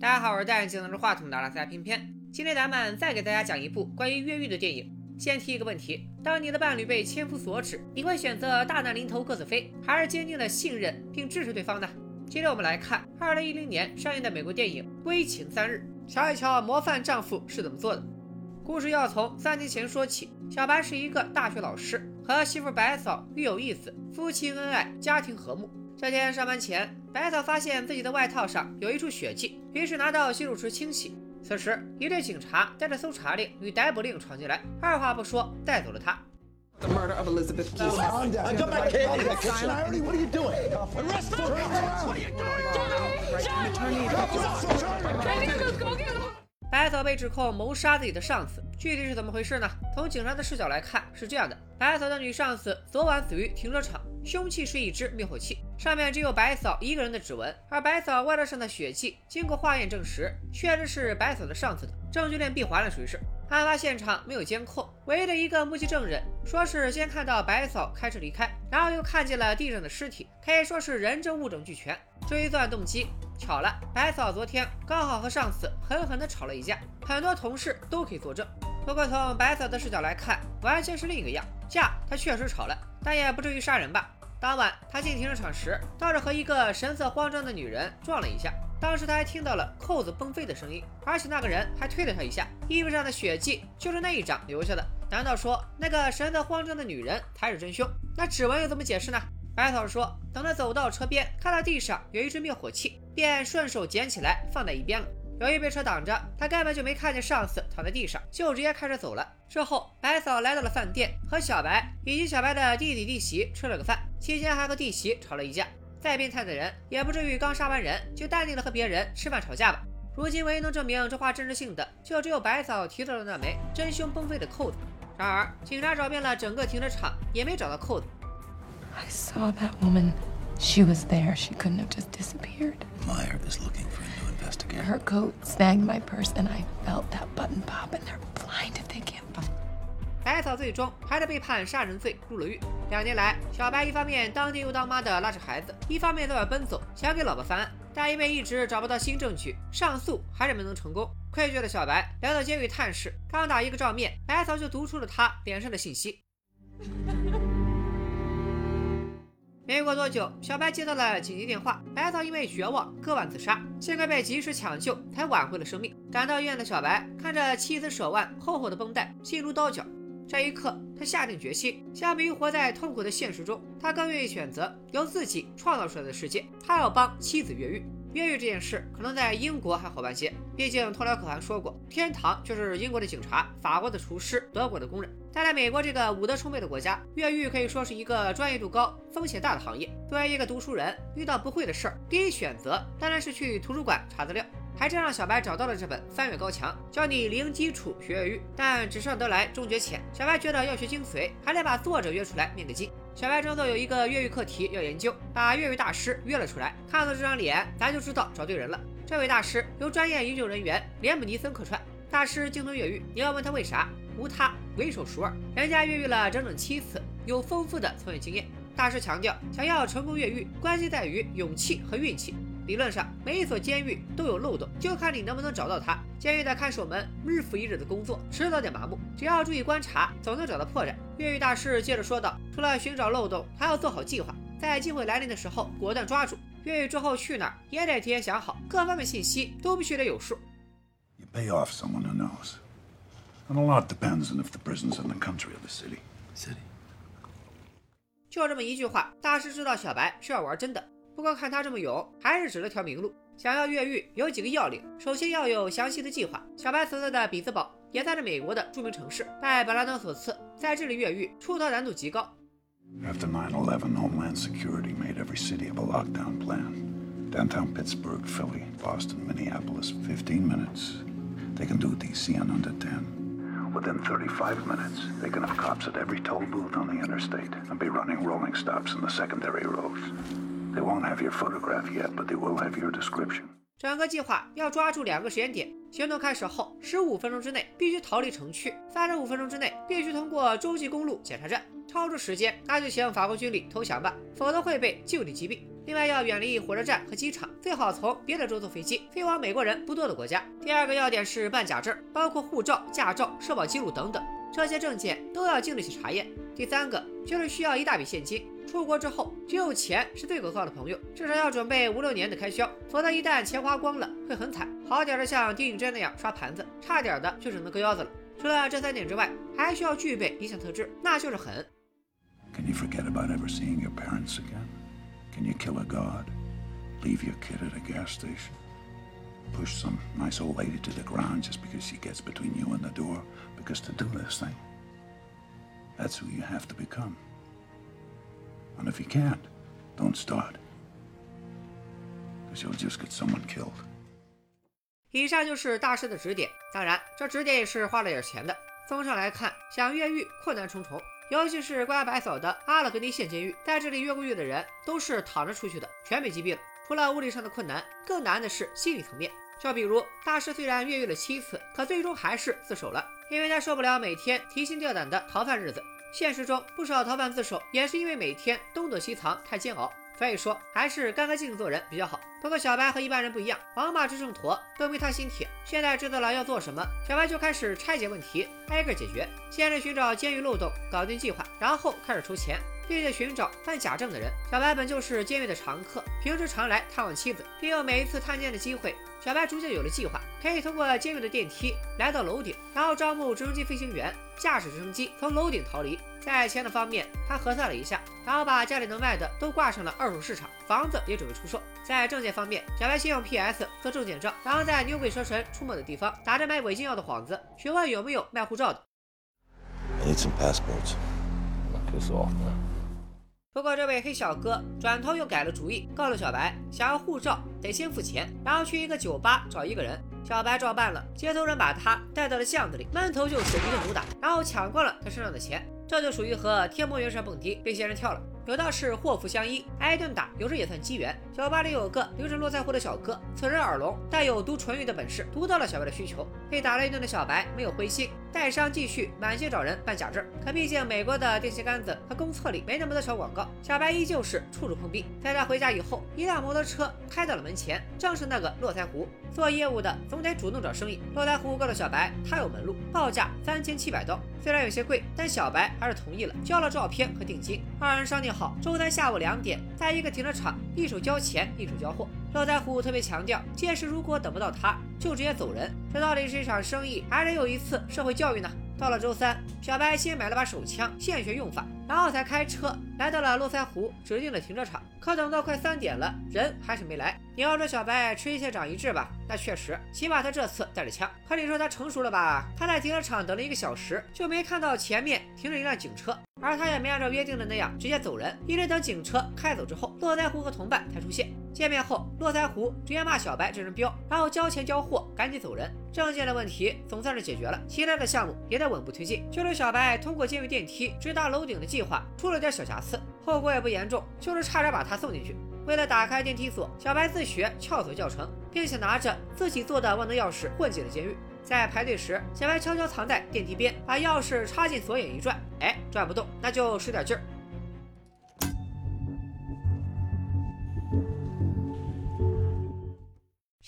大家好，我是戴眼镜拿着话筒的阿拉斯加偏偏。今天咱们再给大家讲一部关于越狱的电影。先提一个问题：当你的伴侣被千夫所指，你会选择大难临头各自飞，还是坚定的信任并支持对方呢？今天我们来看2010年上映的美国电影《危情三日》，瞧一瞧模范丈夫是怎么做的。故事要从三年前说起。小白是一个大学老师，和媳妇白嫂育有一子，夫妻恩爱，家庭和睦。这天上班前，白草发现自己的外套上有一处血迹，于是拿到洗手池清洗。此时，一队警察带着搜查令与逮捕令闯进来，二话不说带走了她。白嫂被指控谋杀自己的上司，具体是怎么回事呢？从警察的视角来看，是这样的：白嫂的女上司昨晚死于停车场。凶器是一支灭火器，上面只有白嫂一个人的指纹，而白嫂外套上的血迹经过化验证实，确实是白嫂的上司的，证据链闭环了，属于是。案发现场没有监控，唯一的一个目击证人说是先看到白嫂开车离开，然后又看见了地上的尸体，可以说是人证物证俱全。至于作案动机，巧了，白嫂昨天刚好和上司狠狠地吵了一架，很多同事都可以作证。不过从白嫂的视角来看，完全是另一个样，架他确实吵了，但也不至于杀人吧。当晚，他进停车场时，倒是和一个神色慌张的女人撞了一下。当时他还听到了扣子崩飞的声音，而且那个人还推了他一下。衣服上的血迹就是那一掌留下的。难道说那个神色慌张的女人才是真凶？那指纹又怎么解释呢？白嫂说，等他走到车边，看到地上有一只灭火器，便顺手捡起来放在一边了。由于被车挡着，他根本就没看见上司躺在地上，就直接开车走了。之后，白嫂来到了饭店，和小白以及小白的弟弟弟媳吃了个饭。期间还和弟媳吵了一架，再变态的人也不至于刚杀完人就淡定的和别人吃饭吵架吧？如今唯一能证明这话真实性的，就只有白嫂提到的那枚真凶崩飞的扣子。然而，警察找遍了整个停车场，也没找到扣子。I saw that woman. She was there. She couldn't have just disappeared. Meyer is looking for a new investigator. Her coat snagged my purse, and I felt that button pop. And they're blind if they can't find. 白草最终还是被判杀人罪入了狱。两年来，小白一方面当爹又当妈的拉扯孩子，一方面在外奔走，想给老婆翻案，但因为一直找不到新证据，上诉还是没能成功。愧疚的小白来到监狱探视，刚打一个照面，白草就读出了他脸上的信息。没过多久，小白接到了紧急电话，白草因为绝望割腕自杀，幸亏被及时抢救，才挽回了生命。赶到医院的小白看着妻子手腕厚厚的绷带，心如刀绞。这一刻，他下定决心，相比于活在痛苦的现实中，他更愿意选择由自己创造出来的世界。他要帮妻子越狱。越狱这件事可能在英国还好办些，毕竟托辽可汗说过，天堂就是英国的警察、法国的厨师、德国的工人。但在美国这个武德充沛的国家，越狱可以说是一个专业度高、风险大的行业。作为一个读书人，遇到不会的事儿，第一选择当然是去图书馆查资料。还真让小白找到了这本《翻越高墙》，教你零基础学越狱，但纸上得来终觉浅。小白觉得要学精髓，还得把作者约出来面个基。小白装作有一个越狱课题要研究，把越狱大师约了出来。看到这张脸，咱就知道找对人了。这位大师由专业营救人员连姆尼森客串，大师精通越狱，你要问他为啥？无他，为手熟耳。人家越狱了整整七次，有丰富的从业经验。大师强调，想要成功越狱，关键在于勇气和运气。理论上，每一所监狱都有漏洞，就看你能不能找到它。监狱的看守们日复一日的工作，迟早得麻木。只要注意观察，总能找到破绽。越狱大师接着说道：“除了寻找漏洞，还要做好计划，在机会来临的时候果断抓住。越狱之后去哪儿，也得提前想好，各方面信息都必须得有数。” You pay off someone who knows. And a lot depends on if the prison's in the country or the city. City. 就这么一句话，大师知道小白是要玩真的。不过看他这么勇，还是指了条明路。想要越狱，有几个要领。首先要有详细的计划。小白所在的比兹堡也在这美国的著名城市，拜本拉登所赐，在这里越狱出逃难度极高。After 9/11, Homeland Security made every city have a lockdown plan. Downtown Pittsburgh, Philly, Boston, Minneapolis, 15 minutes. They can do DC in under 10. Within 35 minutes, they can have cops at every toll booth on the interstate and be running rolling stops in the secondary roads. They won't have your photograph yet, but they will have your description. 整个计划要抓住两个时间点：行动开始后十五分钟之内必须逃离城区，三十五分钟之内必须通过洲际公路检查站。超出时间，那就请法国军力投降吧，否则会被就地击毙。另外要远离火车站和机场，最好从别的州坐飞机飞往美国人不多的国家。第二个要点是办假证，包括护照、驾照、社保记录等等，这些证件都要经得起查验。第三个就是需要一大笔现金，出国之后只有钱是最可靠的朋友，至少要准备五六年的开销，否则一旦钱花光了会很惨。好点的像丁允珍那样刷盘子，差点的就只能割腰子了。除了这三点之外，还需要具备一项特质，那就是狠。Can you forget about ever seeing your parents again? Can you kill a god? Leave your kid at a gas station? Push some nice old lady to the ground just because she gets between you and the door? Because to do this thing, that's who you have to become. And if you can't, don't start. Because you'll just get someone killed. 以上就是大师的指点，当然，这指点也是花了点钱的。综上来看，想越狱困难重重。尤其是关押白嫂的阿勒格尼县监狱，在这里越过狱的人都是躺着出去的，全被击毙了。除了物理上的困难，更难的是心理层面。就比如大师虽然越狱了七次，可最终还是自首了，因为他受不了每天提心吊胆的逃犯日子。现实中不少逃犯自首，也是因为每天东躲西藏太煎熬。所以说，还是干干净净做人比较好。不过小白和一般人不一样，王八吃秤砣都没他心铁。现在知道了要做什么，小白就开始拆解问题，挨个解决。先是寻找监狱漏洞，搞定计划，然后开始筹钱，并且寻找办假证的人。小白本就是监狱的常客，平时常来探望妻子，利用每一次探监的机会，小白逐渐有了计划，可以通过监狱的电梯来到楼顶，然后招募直升机飞行员，驾驶直升机从楼顶逃离。在钱的方面，他核算了一下，然后把家里能卖的都挂上了二手市场，房子也准备出售。在证件方面，小白先用 PS 做证件照，然后在牛鬼蛇神出没的地方打着卖违禁药的幌子，询问有没有卖护照的。不过这位黑小哥转头又改了主意，告诉小白，想要护照得先付钱，然后去一个酒吧找一个人。小白照办了，接头人把他带到了巷子里，闷头就是一顿毒打，然后抢光了他身上的钱。这就属于和天魔元帅蹦迪被仙人跳了。有道是祸福相依，挨顿打有时也算机缘。酒吧里有个留着络腮胡的小哥，此人耳聋，但有读唇语的本事，读到了小白的需求。被打了一顿的小白没有灰心，带伤继续满街找人办假证。可毕竟美国的电线杆子和公厕里没那么多小广告，小白依旧是处处碰壁。在他回家以后，一辆摩托车开到了门前，正是那个络腮胡。做业务的总得主动找生意。络腮胡告诉小白，他有门路，报价三千七百刀，虽然有些贵，但小白还是同意了，交了照片和定金。二人商定。好，周三下午两点，在一个停车场，一手交钱，一手交货。络腮胡特别强调，届时如果等不到他，就直接走人。这到底是一场生意，还是有一次社会教育呢？到了周三，小白先买了把手枪，现学用法，然后才开车来到了络腮胡指定的停车场。可等到快三点了，人还是没来。你要说小白吃一堑长一智吧，那确实，起码他这次带着枪。可你说他成熟了吧？他在停车场等了一个小时，就没看到前面停着一辆警车。而他也没按照约定的那样直接走人，一直等警车开走之后，络腮胡和同伴才出现。见面后，络腮胡直接骂小白这人彪，然后交钱交货，赶紧走人。证件的问题总算是解决了，其他的项目也在稳步推进。就是小白通过监狱电梯直达楼顶的计划出了点小瑕疵，后果也不严重，就是差点把他送进去。为了打开电梯锁，小白自学撬锁教程，并且拿着自己做的万能钥匙混进了监狱。在排队时，小白悄悄藏在电梯边，把钥匙插进锁眼一转，哎，转不动，那就使点劲儿。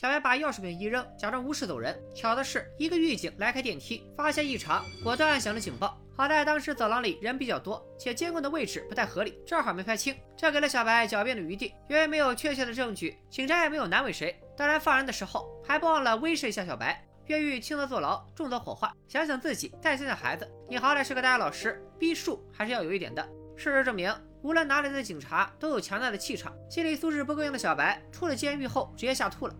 小白把钥匙柄一扔，假装无事走人。巧的是，一个狱警来开电梯，发现异常，果断按响了警报。好在当时走廊里人比较多，且监控的位置不太合理，正好没拍清，这给了小白狡辩的余地。因为没有确切的证据，警察也没有难为谁。当然，放人的时候还不忘了威慑一下小白。越狱轻则坐牢，重则火化。想想自己，再想想孩子，你好歹是个大学老师，逼数还是要有一点的。事实证明，无论哪里的警察都有强大的气场。心理素质不够硬的小白，出了监狱后直接吓吐了。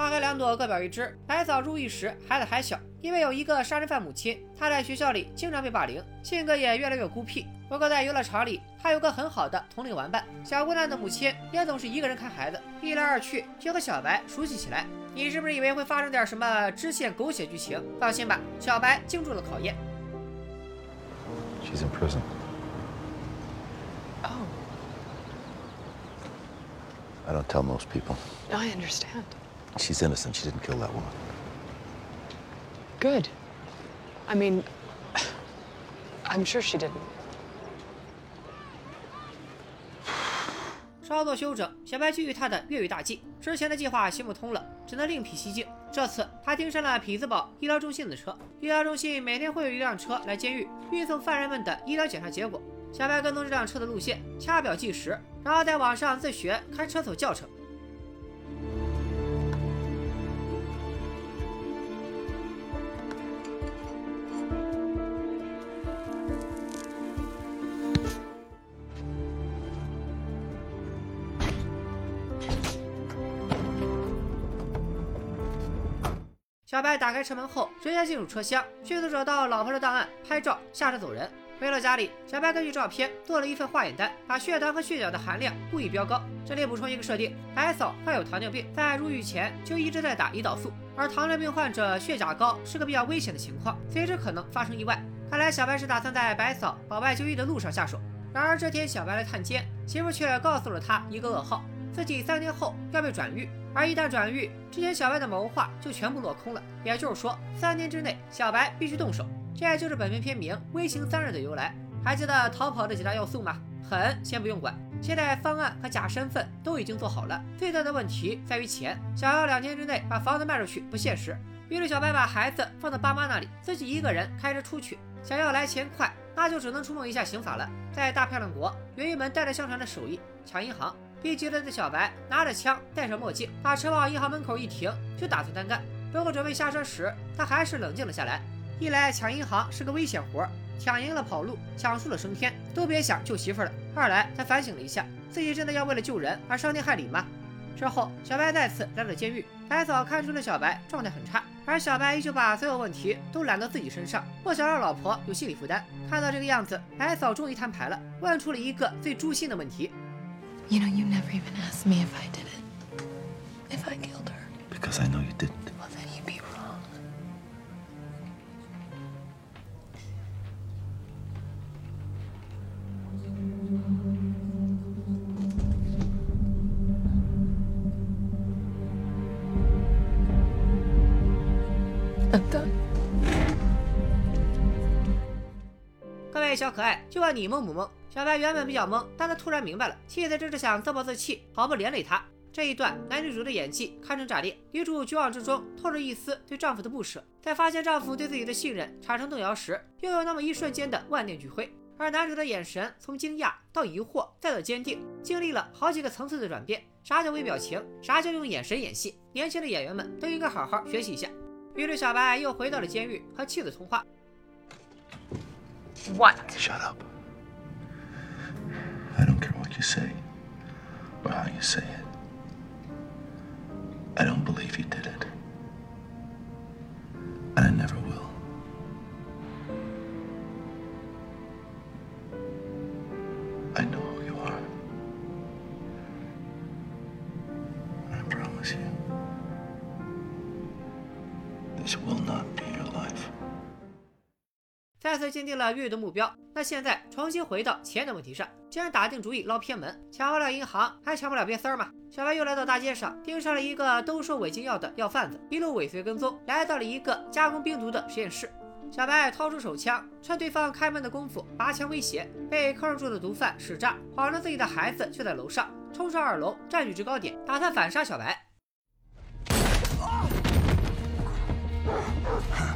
花开两朵，各表一枝。白嫂入狱时孩子还小，因为有一个杀人犯母亲，她在学校里经常被霸凌，性格也越来越孤僻。不过在游乐场里，她有个很好的同龄玩伴。小姑娘的母亲也总是一个人看孩子，一来二去就和小白熟悉起来。你是不是以为会发生点什么支线狗血剧情？放心吧，小白经住了考验。She's in prison. Oh, I don't tell most people. I understand. She's innocent. She didn't kill that woman. Good. I mean, I'm sure she didn't. 稍作休整，小白继续他的越狱大计。之前的计划行不通了，只能另辟蹊径。这次他盯上了匹兹堡医疗中心的车。医疗中心每天会有一辆车来监狱运送犯人们的医疗检查结果。小白跟踪这辆车的路线，掐表计时，然后在网上自学开车走教程。打开车门后，直接进入车厢，迅速找到老婆的档案，拍照，下车走人。回到家里，小白根据照片做了一份化验单，把血糖和血角的含量故意飙高。这里补充一个设定：白嫂患有糖尿病，在入狱前就一直在打胰岛素，而糖尿病患者血钾高是个比较危险的情况，随时可能发生意外。看来小白是打算在白嫂保外就医的路上下手。然而这天，小白来探监，媳妇却告诉了他一个噩耗：自己三天后要被转狱。而一旦转狱，之前小白的谋划就全部落空了。也就是说，三年之内，小白必须动手。这也就是本片片名《微型三人》的由来。还记得逃跑的几大要素吗？狠先不用管，现在方案和假身份都已经做好了。最大的问题在于钱，想要两天之内把房子卖出去不现实。于是小白把孩子放到爸妈那里，自己一个人开车出去。想要来钱快，那就只能触碰一下刑法了。在大漂亮国，有一门代代相传的手艺——抢银行。逼急了的小白拿着枪，戴上墨镜，把车往银行门口一停，就打算单干。不过准备下车时，他还是冷静了下来。一来抢银行是个危险活，抢赢了跑路，抢输了升天，都别想救媳妇了。二来他反省了一下，自己真的要为了救人而伤天害理吗？之后，小白再次来到监狱，白嫂看出了小白状态很差，而小白依旧把所有问题都揽到自己身上，不想让老婆有心理负担。看到这个样子，白嫂终于摊牌了，问出了一个最诛心的问题。You know, you never even asked me if I did it. If I killed her. Because I know you didn't. 小可爱，就问你懵不懵？小白原本比较懵，但他突然明白了，妻子这是想自暴自弃，毫不连累他。这一段男女主的演技堪称炸裂，女主绝望之中透着一丝对丈夫的不舍，在发现丈夫对自己的信任产生动摇时，又有那么一瞬间的万念俱灰。而男主的眼神从惊讶到疑惑再到坚定，经历了好几个层次的转变。啥叫微表情？啥叫用眼神演戏？年轻的演员们都应该好好学习一下。于是小白又回到了监狱，和妻子通话。What? Shut up. I don't care what you say or how you say it. I don't believe you did it. And I never will. I know who you are. And I promise you, this will not. 再次坚定了越狱的目标，那现在重新回到钱的问题上。既然打定主意捞偏门，抢不了银行，还抢不了瘪三儿吗？小白又来到大街上，盯上了一个兜售违禁药的药贩子，一路尾随跟踪，来到了一个加工冰毒的实验室。小白掏出手枪，趁对方开门的功夫拔枪威胁，被控制住的毒贩使诈，谎称自己的孩子就在楼上，冲上二楼占据制高点，打算反杀小白。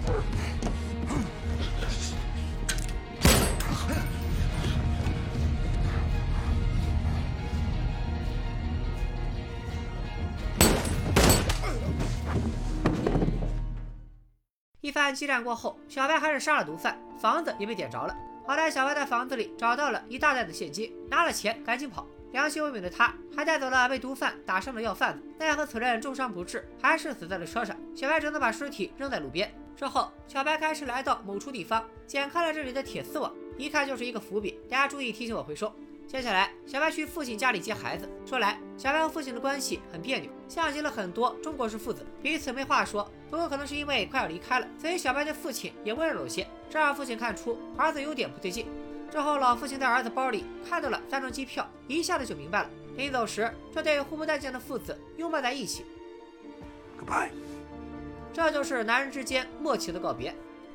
一番激战过后，小白还是杀了毒贩，房子也被点着了。好在小白在房子里找到了一大袋的现金，拿了钱赶紧跑。良心未泯的他，还带走了被毒贩打伤的药贩子。奈何此人重伤不治，还是死在了车上。小白只能把尸体扔在路边。之后，小白开始来到某处地方，剪开了这里的铁丝网，一看就是一个伏笔。大家注意提醒我回收。接下来，小白去父亲家里接孩子。说来，小白和父亲的关系很别扭，像极了很多中国式父子，彼此没话说。不过可能是因为快要离开了，所以小白对父亲也温柔了些，这让父亲看出儿子有点不对劲。之后，老父亲在儿子包里看到了三张机票，一下子就明白了。临走时，这对互不待见的父子拥抱在一起。Goodbye. 这就是男人之间默契的告别。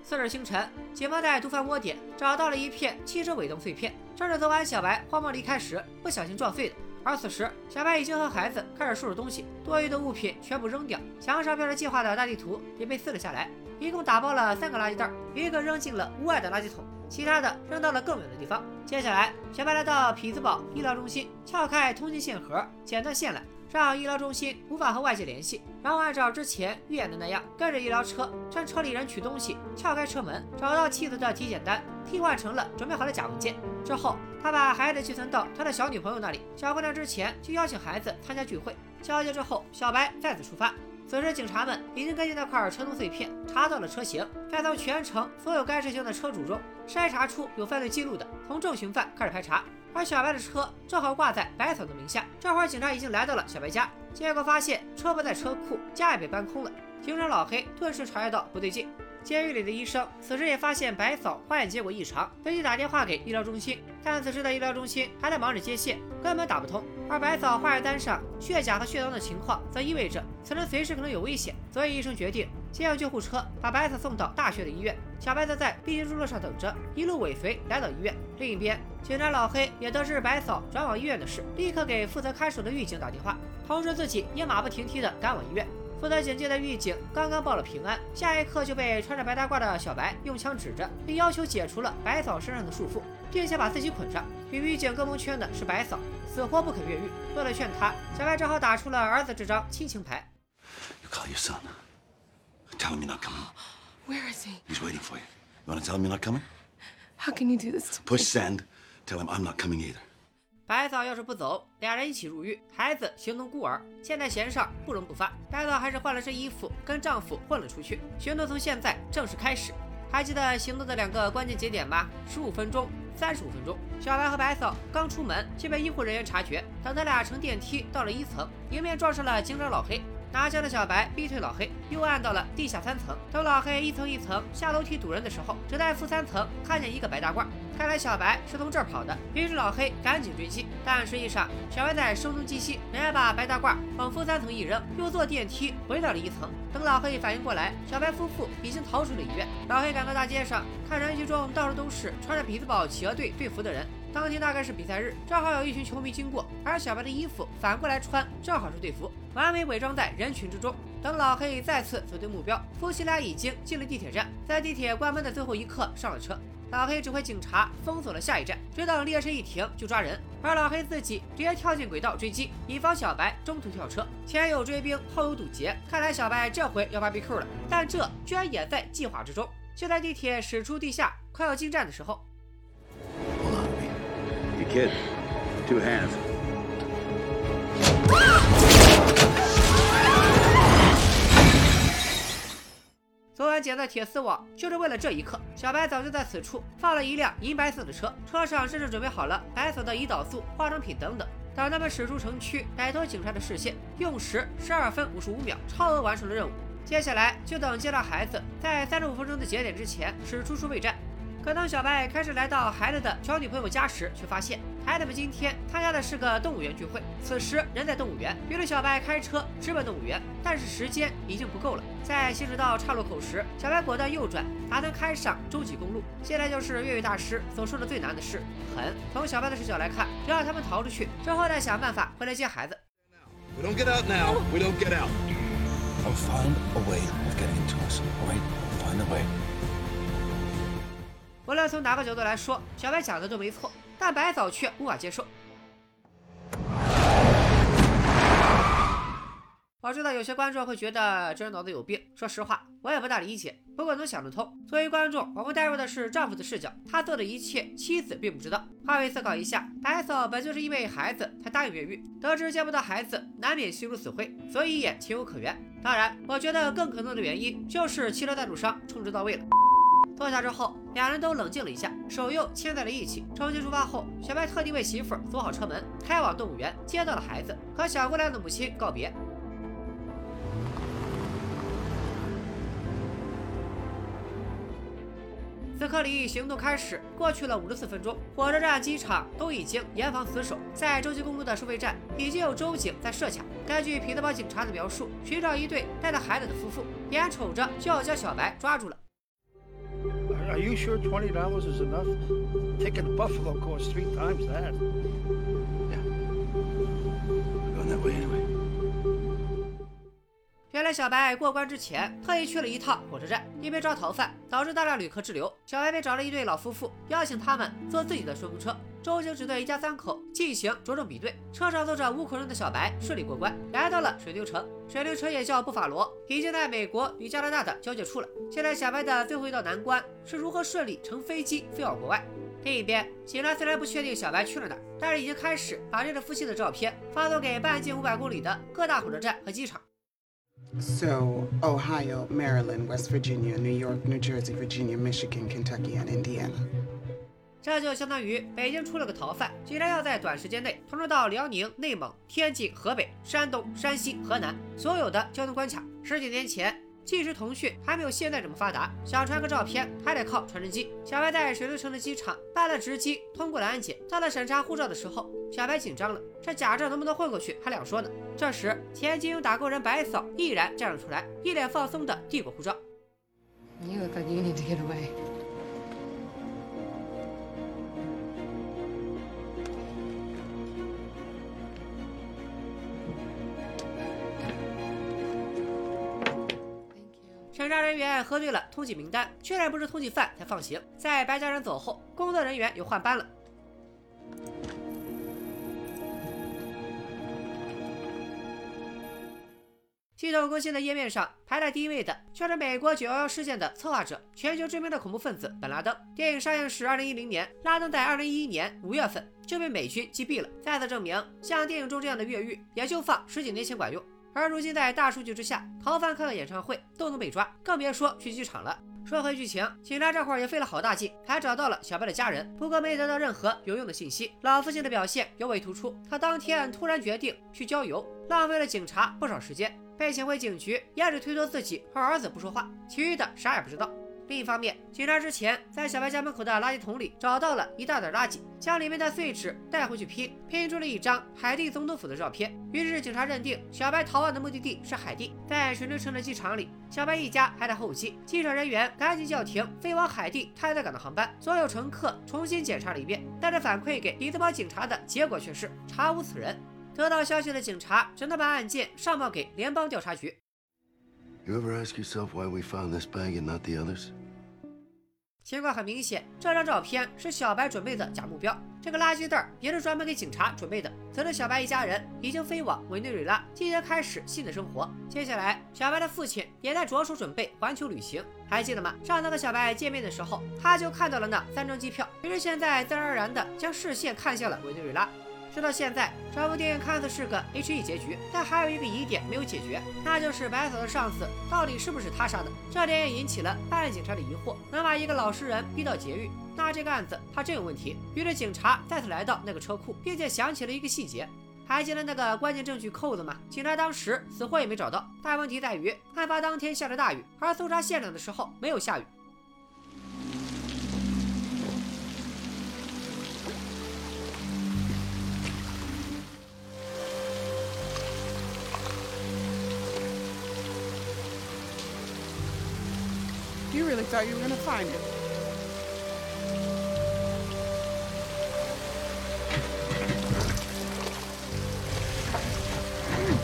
次日清晨，警方在毒贩窝点找到了一片汽车尾灯碎片，正是昨晚小白慌忙离开时不小心撞碎的。而此时，小白已经和孩子开始收拾东西，多余的物品全部扔掉，墙上标着计划的大地图也被撕了下来，一共打包了三个垃圾袋，一个扔进了屋外的垃圾桶，其他的扔到了更远的地方。接下来，小白来到匹兹堡医疗中心，撬开通信线盒，剪断线缆。让医疗中心无法和外界联系，然后按照之前预演的那样，跟着医疗车，趁车里人取东西，撬开车门，找到妻子的体检单，替换成了准备好的假文件。之后，他把孩子寄存到他的小女朋友那里。小姑娘之前就邀请孩子参加聚会。交接之后，小白再次出发。此时，警察们已经根据那块车灯碎片查到了车型，再从全程所有该车型的车主中筛查出有犯罪记录的，从重刑犯开始排查。而小白的车正好挂在白嫂的名下。这会儿警察已经来到了小白家，结果发现车不在车库，家也被搬空了。警长老黑顿时察觉到不对劲。监狱里的医生此时也发现白嫂化验结果异常，随即打电话给医疗中心，但此时的医疗中心还在忙着接线，根本打不通。而白嫂化验单上血钾和血糖的情况，则意味着此人。随时可能有危险，所以医生决定先用救护车把白嫂送到大学的医院。小白则在必经之路上等着，一路尾随来到医院。另一边，警察老黑也得知白嫂转往医院的事，立刻给负责看守的狱警打电话，通知自己也马不停蹄地赶往医院。负责警戒的狱警刚刚报了平安，下一刻就被穿着白大褂的小白用枪指着，并要求解除了白嫂身上的束缚，并且把自己捆上。比狱警更蒙圈的是白嫂，死活不肯越狱。为了劝他，小白只好打出了儿子这张亲情牌。You call your son. Tell him you're not coming. Where is he? He's waiting for you. You want to tell him you're not coming? How can you do this to? Push send. Tell him I'm not coming either. 白嫂要是不走，俩人一起入狱，孩子形同孤儿，现在弦上，不容不发。白嫂还是换了身衣服，跟丈夫混了出去。行动从现在正式开始。还记得行动的两个关键节点吗？十五分钟，三十五分钟。小白和白嫂刚出门就被医护人员察觉，等他俩乘电梯到了一层，迎面撞上了警长老黑。拿枪的小白逼退老黑，又按到了地下三层。等老黑一层一层下楼梯堵人的时候，只在负三层看见一个白大褂。看来小白是从这儿跑的，于是老黑赶紧追击。但实际上，小白在声东击西，人家把白大褂往负三层一扔，又坐电梯回到了一层。等老黑反应过来，小白夫妇已经逃出了医院。老黑赶到大街上，看人群中到处都是穿着匹兹堡企鹅队队服的人。当天大概是比赛日，正好有一群球迷经过，而小白的衣服反过来穿，正好是队服，完美伪装在人群之中。等老黑再次锁定目标，夫妻俩已经进了地铁站，在地铁关门的最后一刻上了车。老黑指挥警察封锁了下一站，只等列车一停就抓人，而老黑自己直接跳进轨道追击，以防小白中途跳车。前有追兵，后有堵截，看来小白这回要 BBQ 了。但这居然也在计划之中。就在地铁驶出地下，快要进站的时候。昨晚捡的铁丝网就是为了这一刻。小白早就在此处放了一辆银白色的车，车上甚至准备好了白色的胰岛素、化妆品等等。等他们驶出城区，摆脱警察的视线，用时十二分五十五秒，超额完成了任务。接下来就等接到孩子，在三十五分钟的节点之前驶出收费站。可当小白开始来到孩子的小女朋友家时，却发现孩子们今天参加的是个动物园聚会。此时人在动物园，于是小白开车直奔动物园，但是时间已经不够了。在行驶到岔路口时，小白果断右转，打算开上洲际公路。现在就是越狱大师所说的最难的事——狠。从小白的视角来看，只要他们逃出去，之后再想办法回来接孩子。We don't get out now. We don't get out. I'll find a way of getting to us. All right? Find a way. 无论从哪个角度来说，小白讲的都没错，但白嫂却无法接受。我知道有些观众会觉得这人脑子有病，说实话，我也不大理解。不过能想得通，作为观众，我们带入的是丈夫的视角，他做的一切，妻子并不知道。换位思考一下，白嫂本就是因为孩子才答应越狱，得知见不到孩子，难免心如死灰，所以也情有可原。当然，我觉得更可能的原因就是汽车赞助商充值到位了。坐下之后，两人都冷静了一下，手又牵在了一起。重新出发后，小白特地为媳妇锁好车门，开往动物园，接到了孩子，和小姑娘的母亲告别。此刻离行动开始，过去了五十四分钟，火车站、机场都已经严防死守。在洲际公路的收费站，已经有州警在设卡。根据匹兹堡警察的描述，寻找一对带着孩子的夫妇，眼瞅着就要将小白抓住了。Are you sure twenty dollars is enough? Ticket to Buffalo course three times that. Yeah. that way anyway. 原来小白过关之前特意去了一趟火车站，因为抓逃犯导致大量旅客滞留，小白便找了一对老夫妇，邀请他们坐自己的顺风车。周星驰对一家三口进行着重比对，车上坐着五口人的小白顺利过关，来到了水牛城。水牛城也叫布法罗，已经在美国与加拿大的交界处了。现在小白的最后一道难关是如何顺利乘飞机飞往国外。另一边，警察虽然不确定小白去了哪，但是已经开始把这对夫妻的照片发送给半径五百公里的各大火车站和机场。So, Ohio, Maryland, West Virginia, New York, New Jersey, Virginia, Michigan, Kentucky, and Indiana. 这就相当于北京出了个逃犯，竟然要在短时间内通知到辽宁、内蒙、天津、河北、山东、山西、河南。所有的交通关卡。十几年前，即时通讯还没有现在这么发达，想传个照片还得靠传真机。小白在水都城的机场办了值机，通过了安检。到了审查护照的时候，小白紧张了，这假证能不能混过去还两说呢。这时，前金庸打工人白嫂毅然站了出来，一脸放松地递过护照。You. 审查人员核对了通缉名单，确认不是通缉犯才放行。在白家人走后，工作人员又换班了。系统更新的页面上排在第一位的，却是美国911事件的策划者、全球知名的恐怖分子本拉登。电影上映时2010年，拉登在2011年5月份就被美军击毙了。再次证明，像电影中这样的越狱，也就放十几年前管用。而如今在大数据之下，逃犯看个演唱会都能被抓，更别说去剧场了。说回剧情，警察这会儿也费了好大劲，还找到了小白的家人，不过没得到任何有用的信息。老父亲的表现尤为突出，他当天突然决定去郊游，浪费了警察不少时间，被请回警局也只推脱自己和儿子不说话，其余的啥也不知道。另一方面，警察之前在小白家门口的垃圾桶里找到了一大袋垃圾，将里面的碎纸带回去拼，拼出了一张海地总统府的照片。于是警察认定小白逃亡的目的地是海地。在水牛城的机场里，小白一家还在候机，机场人员赶紧叫停飞往海地太太港的航班，所有乘客重新检查了一遍。但是反馈给里兹堡警察的结果却是查无此人。得到消息的警察只能把案件上报给联邦调查局。You ever ask yourself why we found this bag and not the others? 情况很明显，这张照片是小白准备的假目标，这个垃圾袋也是专门给警察准备的。此时，小白一家人已经飞往委内瑞拉，即将开始新的生活。接下来，小白的父亲也在着手准备环球旅行，还记得吗？上次和小白见面的时候，他就看到了那三张机票，于是现在自然而然的将视线看向了委内瑞拉。直到现在，这部电影看似是个 H E 结局，但还有一个疑点没有解决，那就是白嫂的上司到底是不是他杀的？这点也引起了办案警察的疑惑。能把一个老实人逼到劫狱，那这个案子他真有问题。于是警察再次来到那个车库，并且想起了一个细节，还记得那个关键证据扣子吗？警察当时死活也没找到。但问题在于，案发当天下着大雨，而搜查现场的时候没有下雨。Really thought you were going to find it. Thank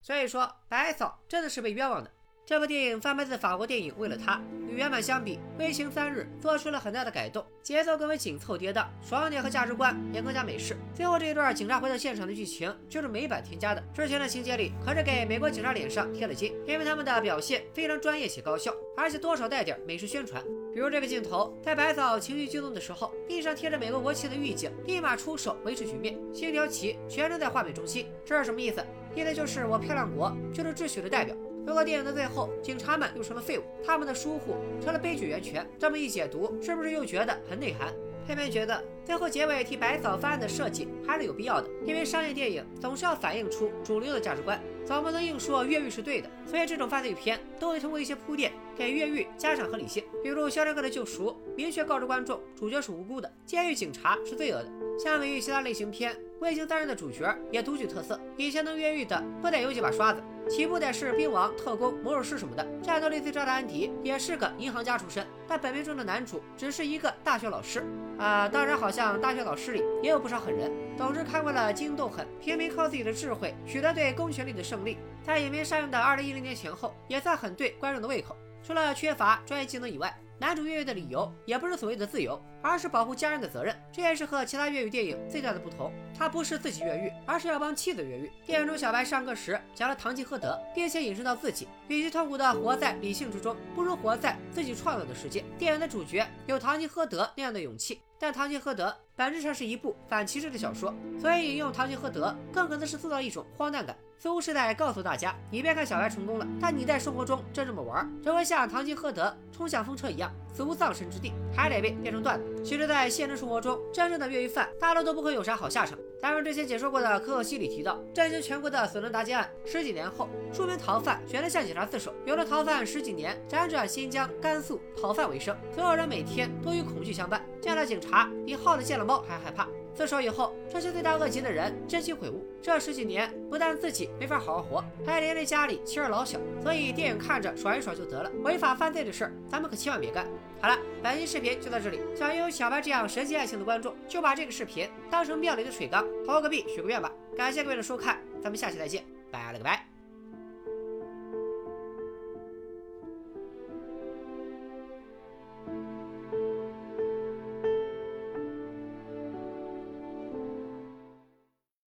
所以说，白嫂真的是被冤枉的。这部电影翻拍自法国电影《为了他》，与原版相比，微情三日做出了很大的改动，节奏更为紧凑跌宕，爽点和价值观也更加美式。最后这一段警察回到现场的剧情就是美版添加的，之前的情节里可是给美国警察脸上贴了金，因为他们的表现非常专业且高效，而且多少带点美式宣传。比如这个镜头，在白嫂情绪激动的时候，地上贴着美国国旗的狱警立马出手维持局面，星条旗全程在画面中心，这是什么意思？意思就是我漂亮国就是秩序的代表。如果电影的最后，警察们又成了废物，他们的疏忽成了悲剧源泉。这么一解读，是不是又觉得很内涵？偏偏觉得最后结尾替百草翻案的设计还是有必要的，因为商业电影总是要反映出主流的价值观，总不能硬说越狱是对的。所以这种犯罪片都会通过一些铺垫，给越狱加上合理性。比如《肖申克的救赎》，明确告知观众主角是无辜的，监狱警察是罪恶的。相比于其他类型片，未经担任的主角也独具特色。以前能越狱的不得有几把刷子，起步得是兵王、特工、魔术师什么的。战斗力最渣的安迪也是个银行家出身，但本片中的男主只是一个大学老师。啊，当然，好像大学老师里也有不少狠人。总之，看惯了惊斗狠，平民靠自己的智慧取得对公权力的胜利，在影片上映的二零一零年前后，也算很对观众的胃口。除了缺乏专业技能以外，男主越狱的理由也不是所谓的自由，而是保护家人的责任。这也是和其他越狱电影最大的不同。他不是自己越狱，而是要帮妻子越狱。电影中小白上课时讲了堂吉诃德，并且引申到自己，与其痛苦的活在理性之中，不如活在自己创造的世界。电影的主角有堂吉诃德那样的勇气，但堂吉诃德本质上是一部反歧视的小说，所以引用堂吉诃德更可能是塑造一种荒诞感。似乎是在告诉大家，你别看小白成功了，但你在生活中真这么玩，只会像堂吉诃德冲向风车一样，死无葬身之地，还得被变成段子。其实，在现实生活中，真正的越狱犯大多都不会有啥好下场。咱们之前解说过的可可西里提到，震惊全国的索伦达劫案，十几年后，数名逃犯选择向警察自首，有了逃犯十几年辗转新疆、甘肃逃犯为生，所有人每天都与恐惧相伴，见了警察比耗子见了猫还害怕。自首以后，这些罪大恶极的人真心悔悟，这十几年不但自己没法好好活，还连累家里妻儿老小。所以电影看着爽一爽就得了，违法犯罪的事儿咱们可千万别干。好了，本期视频就到这里。想拥有小白这样神奇爱情的观众，就把这个视频当成庙里的水缸，投个币许个愿吧。感谢各位的收看，咱们下期再见，拜了个拜。